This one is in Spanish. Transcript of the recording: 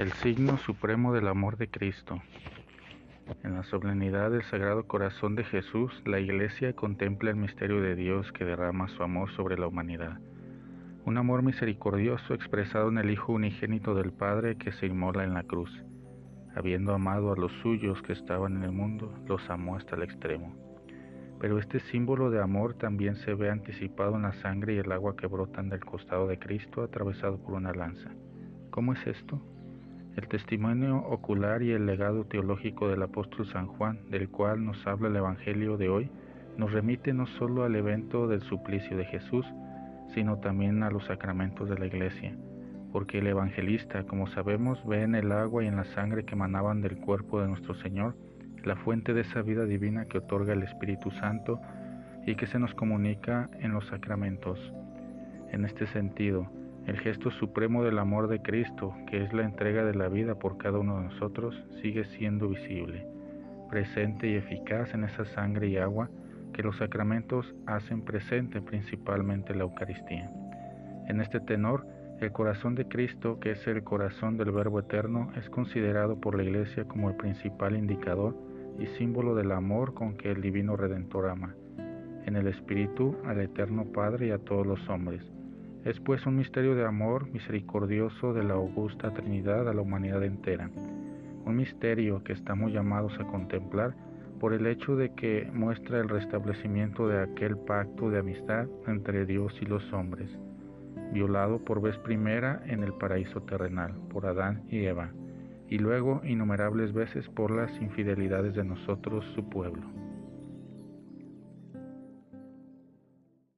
El signo supremo del amor de Cristo. En la solemnidad del Sagrado Corazón de Jesús, la Iglesia contempla el misterio de Dios que derrama su amor sobre la humanidad. Un amor misericordioso expresado en el Hijo unigénito del Padre que se inmola en la cruz. Habiendo amado a los suyos que estaban en el mundo, los amó hasta el extremo. Pero este símbolo de amor también se ve anticipado en la sangre y el agua que brotan del costado de Cristo atravesado por una lanza. ¿Cómo es esto? El testimonio ocular y el legado teológico del apóstol San Juan, del cual nos habla el Evangelio de hoy, nos remite no solo al evento del suplicio de Jesús, sino también a los sacramentos de la Iglesia, porque el evangelista, como sabemos, ve en el agua y en la sangre que emanaban del cuerpo de nuestro Señor la fuente de esa vida divina que otorga el Espíritu Santo y que se nos comunica en los sacramentos. En este sentido, el gesto supremo del amor de Cristo, que es la entrega de la vida por cada uno de nosotros, sigue siendo visible, presente y eficaz en esa sangre y agua que los sacramentos hacen presente principalmente la Eucaristía. En este tenor, el corazón de Cristo, que es el corazón del Verbo Eterno, es considerado por la Iglesia como el principal indicador y símbolo del amor con que el Divino Redentor ama, en el Espíritu al Eterno Padre y a todos los hombres es pues un misterio de amor misericordioso de la augusta Trinidad a la humanidad entera, un misterio que estamos llamados a contemplar por el hecho de que muestra el restablecimiento de aquel pacto de amistad entre Dios y los hombres, violado por vez primera en el paraíso terrenal por Adán y Eva, y luego innumerables veces por las infidelidades de nosotros, su pueblo.